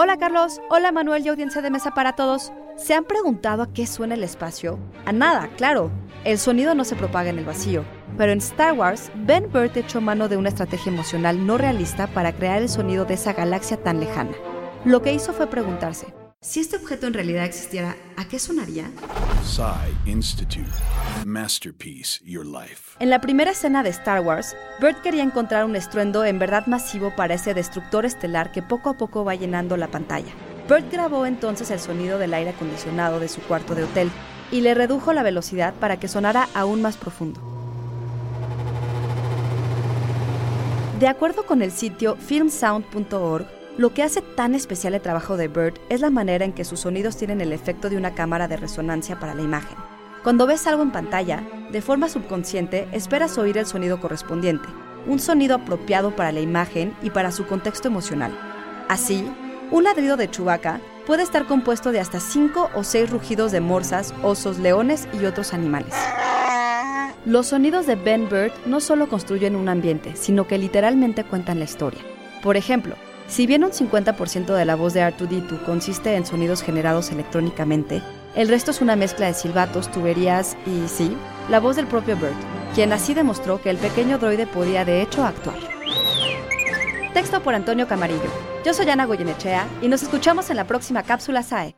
Hola Carlos, hola Manuel y audiencia de mesa para todos. ¿Se han preguntado a qué suena el espacio? A nada, claro. El sonido no se propaga en el vacío. Pero en Star Wars, Ben Burt echó mano de una estrategia emocional no realista para crear el sonido de esa galaxia tan lejana. Lo que hizo fue preguntarse, si este objeto en realidad existiera, ¿a qué sonaría? Institute. Masterpiece Your Life. En la primera escena de Star Wars, Burt quería encontrar un estruendo en verdad masivo para ese destructor estelar que poco a poco va llenando la pantalla. Burt grabó entonces el sonido del aire acondicionado de su cuarto de hotel y le redujo la velocidad para que sonara aún más profundo. De acuerdo con el sitio filmsound.org, lo que hace tan especial el trabajo de Burt es la manera en que sus sonidos tienen el efecto de una cámara de resonancia para la imagen. Cuando ves algo en pantalla, de forma subconsciente esperas oír el sonido correspondiente, un sonido apropiado para la imagen y para su contexto emocional. Así, un ladrido de Chewbacca puede estar compuesto de hasta 5 o 6 rugidos de morsas, osos, leones y otros animales. Los sonidos de Ben Bird no solo construyen un ambiente, sino que literalmente cuentan la historia. Por ejemplo, si bien un 50% de la voz de R2D2 consiste en sonidos generados electrónicamente, el resto es una mezcla de silbatos, tuberías y, sí, la voz del propio Bird, quien así demostró que el pequeño droide podía de hecho actuar. Texto por Antonio Camarillo. Yo soy Ana Goyenechea y nos escuchamos en la próxima cápsula SAE.